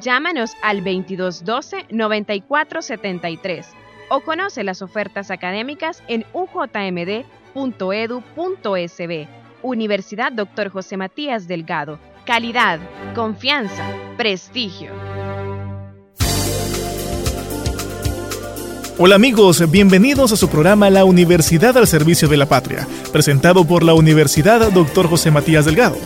Llámanos al 2212-9473 o conoce las ofertas académicas en ujmd.edu.sb. Universidad Dr. José Matías Delgado. Calidad, confianza, prestigio. Hola amigos, bienvenidos a su programa La Universidad al Servicio de la Patria, presentado por la Universidad Dr. José Matías Delgado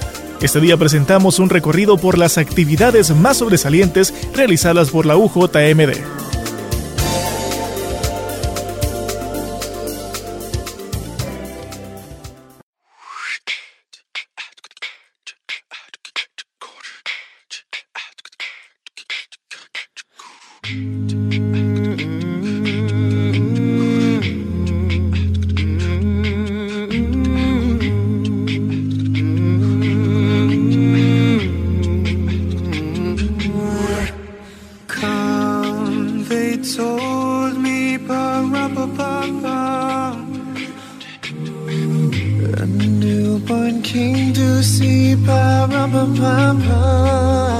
este día presentamos un recorrido por las actividades más sobresalientes realizadas por la UJMD. king to see pa ba ba pa pa, pa.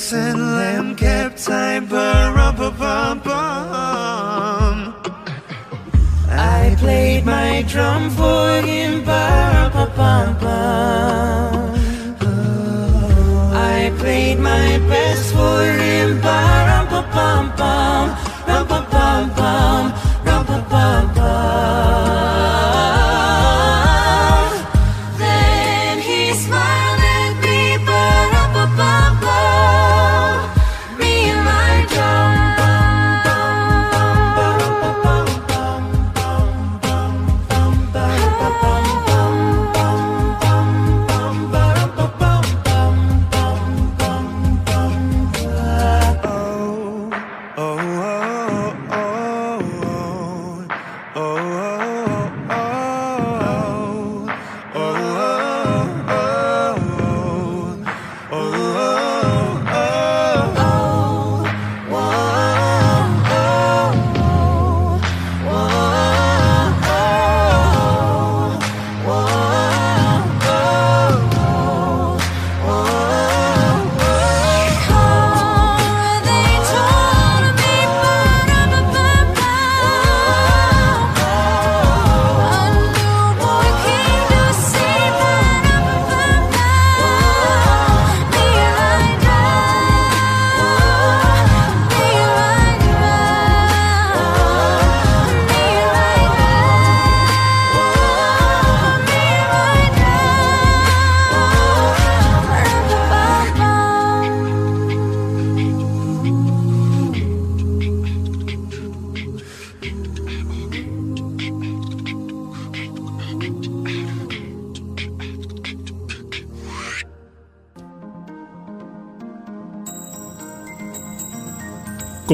Lex and Lamb kept time for rum bum bum. I played my drum for him, ba bum bum. I played my best for him, ba bum bum. oh. oh.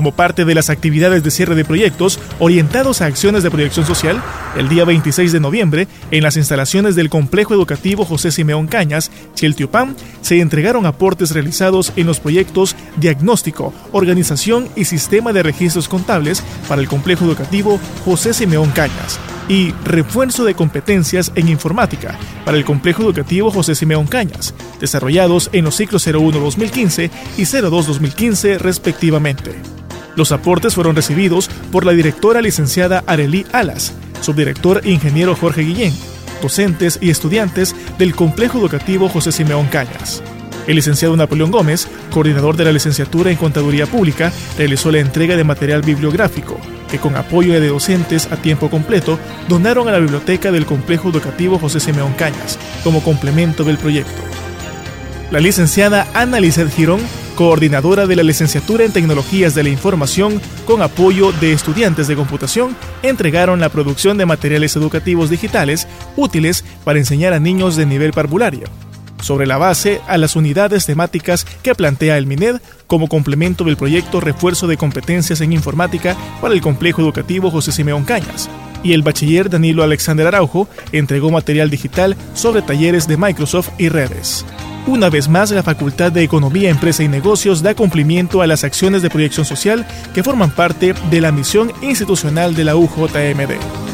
Como parte de las actividades de cierre de proyectos orientados a acciones de proyección social, el día 26 de noviembre, en las instalaciones del Complejo Educativo José Simeón Cañas, Chiltiupán, se entregaron aportes realizados en los proyectos Diagnóstico, Organización y Sistema de Registros Contables para el Complejo Educativo José Simeón Cañas y Refuerzo de Competencias en Informática para el Complejo Educativo José Simeón Cañas, desarrollados en los ciclos 01-2015 y 02-2015 respectivamente. Los aportes fueron recibidos por la directora licenciada Arelí Alas, subdirector ingeniero Jorge Guillén, docentes y estudiantes del Complejo Educativo José Simeón Cañas. El licenciado Napoleón Gómez, coordinador de la licenciatura en Contaduría Pública, realizó la entrega de material bibliográfico, que con apoyo de docentes a tiempo completo donaron a la biblioteca del Complejo Educativo José Simeón Cañas, como complemento del proyecto. La licenciada Ana Lizeth Girón coordinadora de la licenciatura en Tecnologías de la Información, con apoyo de estudiantes de computación, entregaron la producción de materiales educativos digitales útiles para enseñar a niños de nivel parvulario, sobre la base a las unidades temáticas que plantea el MINED como complemento del proyecto Refuerzo de Competencias en Informática para el Complejo Educativo José Simeón Cañas. Y el bachiller Danilo Alexander Araujo entregó material digital sobre talleres de Microsoft y redes. Una vez más, la Facultad de Economía, Empresa y Negocios da cumplimiento a las acciones de proyección social que forman parte de la misión institucional de la UJMD.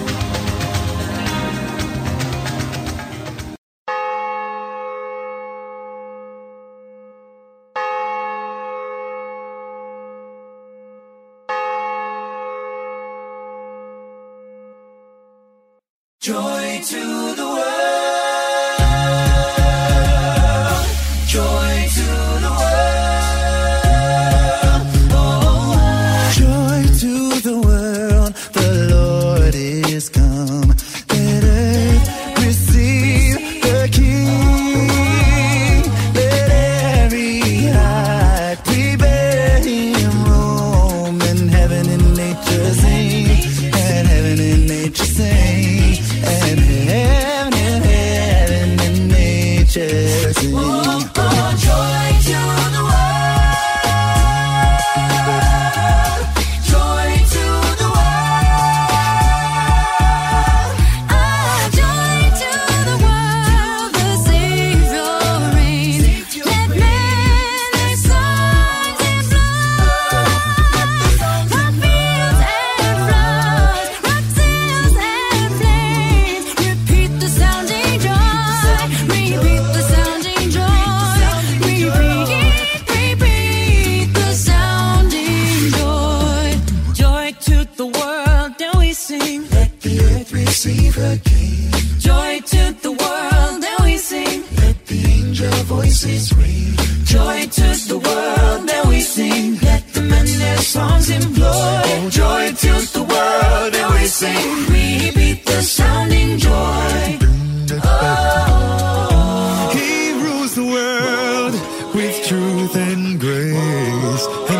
with truth and grace.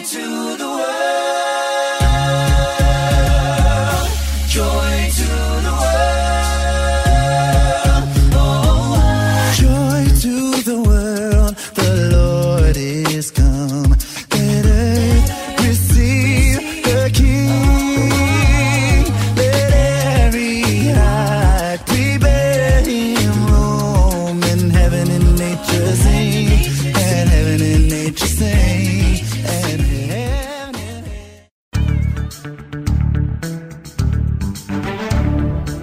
to the world.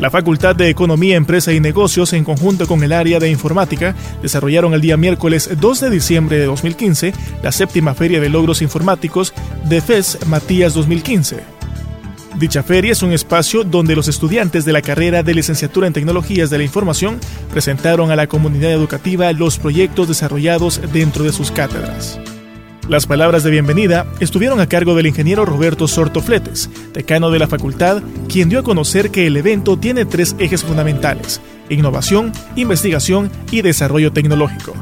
La Facultad de Economía, Empresa y Negocios, en conjunto con el área de informática, desarrollaron el día miércoles 2 de diciembre de 2015 la séptima Feria de Logros Informáticos de FES Matías 2015. Dicha feria es un espacio donde los estudiantes de la carrera de licenciatura en tecnologías de la información presentaron a la comunidad educativa los proyectos desarrollados dentro de sus cátedras. Las palabras de bienvenida estuvieron a cargo del ingeniero Roberto Sorto Fletes, decano de la facultad, quien dio a conocer que el evento tiene tres ejes fundamentales, innovación, investigación y desarrollo tecnológico.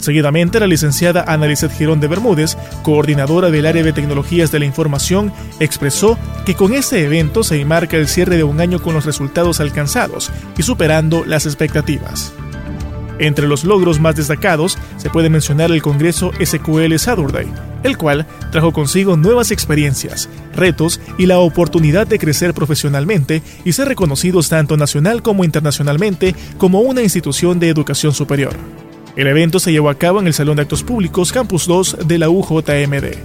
Seguidamente, la licenciada Analicet Girón de Bermúdez, coordinadora del área de tecnologías de la información, expresó que con este evento se enmarca el cierre de un año con los resultados alcanzados y superando las expectativas. Entre los logros más destacados se puede mencionar el Congreso SQL Saturday, el cual trajo consigo nuevas experiencias, retos y la oportunidad de crecer profesionalmente y ser reconocidos tanto nacional como internacionalmente como una institución de educación superior. El evento se llevó a cabo en el Salón de Actos Públicos Campus 2 de la UJMD.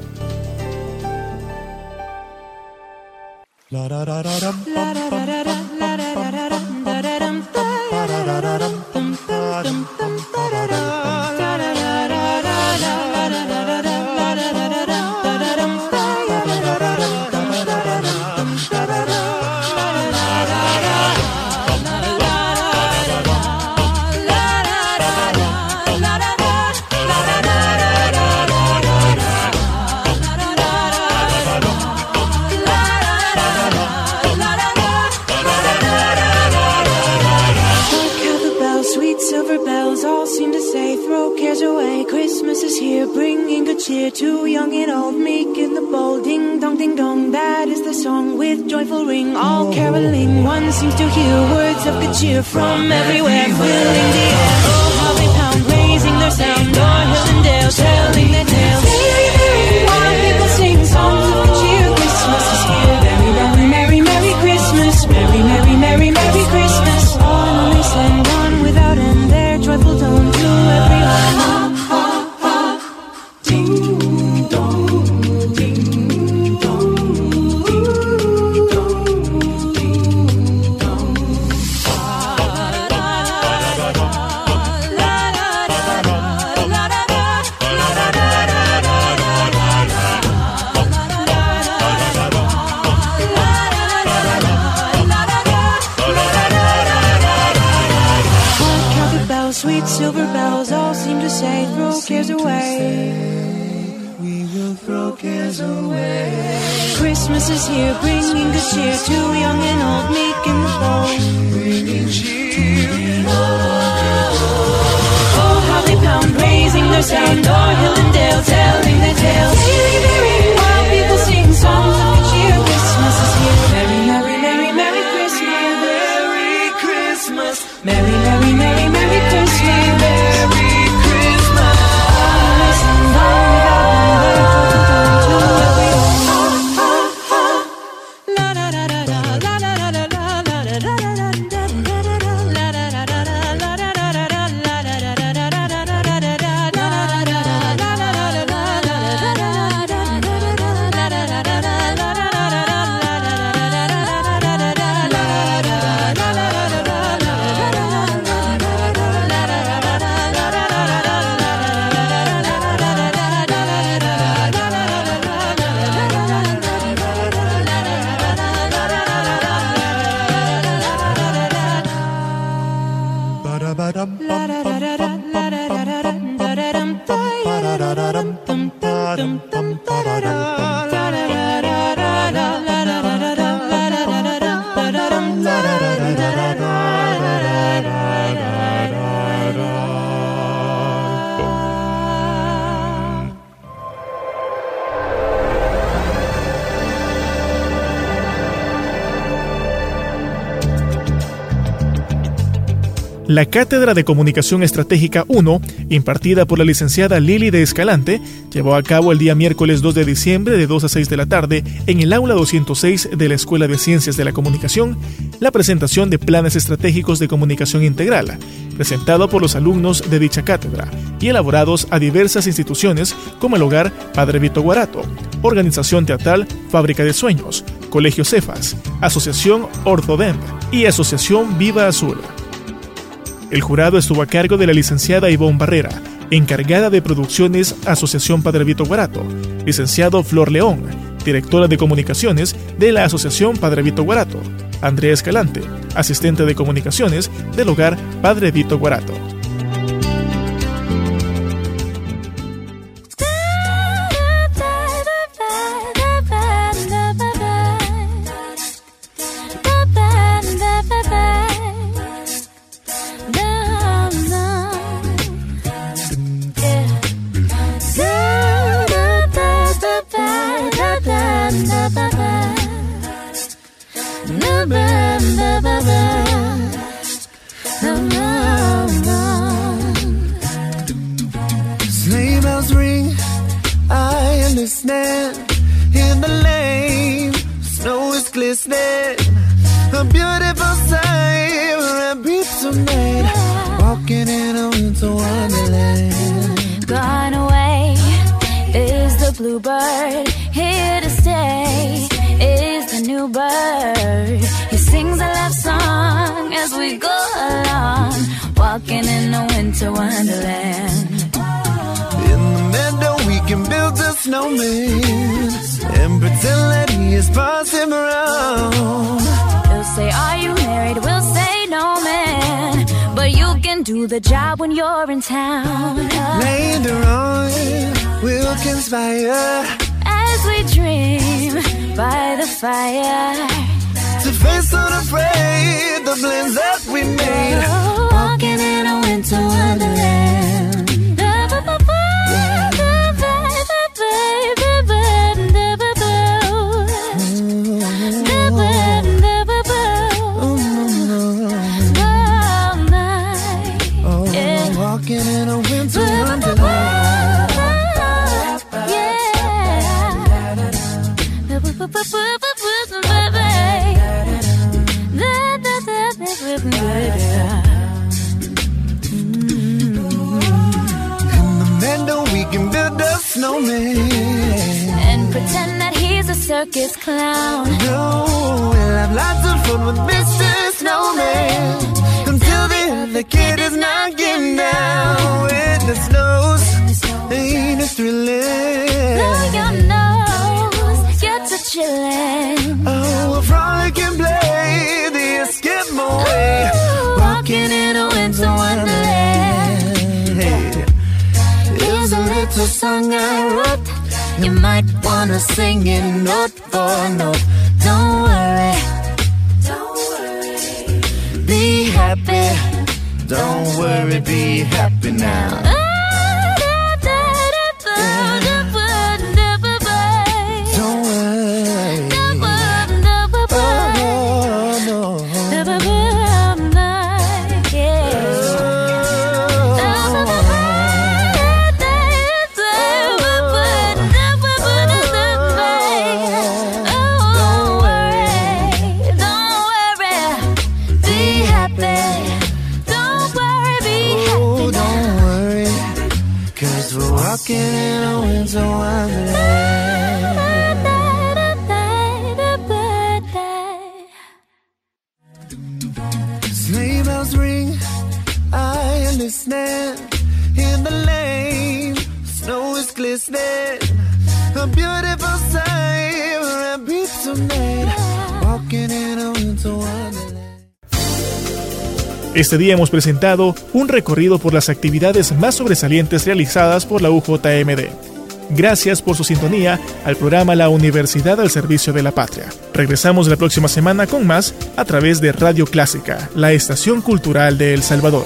Christmas is here, bringing good cheer to young and old, meek and bold. Bringing cheer. Oh, how they pound, raising their sound, o'er hill and dale, telling their tales. La La Cátedra de Comunicación Estratégica 1, impartida por la licenciada Lili de Escalante, llevó a cabo el día miércoles 2 de diciembre de 2 a 6 de la tarde en el aula 206 de la Escuela de Ciencias de la Comunicación la presentación de planes estratégicos de comunicación integral, presentado por los alumnos de dicha cátedra y elaborados a diversas instituciones como el Hogar Padre Vito Guarato, Organización Teatral Fábrica de Sueños, Colegio Cefas, Asociación Ortodem y Asociación Viva Azul. El jurado estuvo a cargo de la licenciada Ivonne Barrera, encargada de producciones Asociación Padre Vito Guarato, licenciado Flor León, directora de comunicaciones de la Asociación Padre Vito Guarato, Andrea Escalante, asistente de comunicaciones del hogar Padre Vito Guarato. made Walking in a winter wonderland. Gone away is the bluebird Here to stay is the new bird He sings a love song as we go along Walking in a winter wonderland. In the meadow we can build a snowman And pretend that job when you're in town. Later on, we'll conspire as we dream by the fire to face unafraid the blends that we made. Walking in a winter wonderland. Circus clown. No, we'll have lots of fun with Mr. Snowman. Until the other kid is knocking down with the snows. Ain't it thrilling? Blow your nose, get to chillin'. Oh, we'll frolic and play here's a song I wrote. You might wanna sing it note for note. Don't worry. Don't worry. Be happy. Don't worry, be happy now. Este día hemos presentado un recorrido por las actividades más sobresalientes realizadas por la UJMD. Gracias por su sintonía al programa La Universidad al Servicio de la Patria. Regresamos la próxima semana con más a través de Radio Clásica, la estación cultural de El Salvador.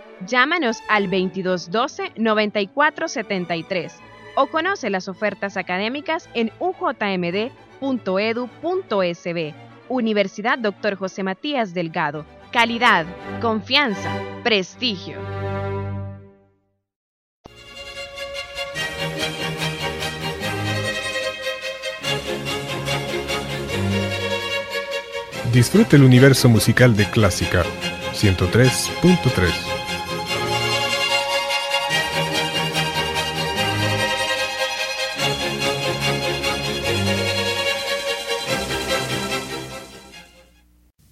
Llámanos al 2212-9473 o conoce las ofertas académicas en ujmd.edu.sb. Universidad Dr. José Matías Delgado. Calidad, confianza, prestigio. Disfrute el universo musical de Clásica 103.3.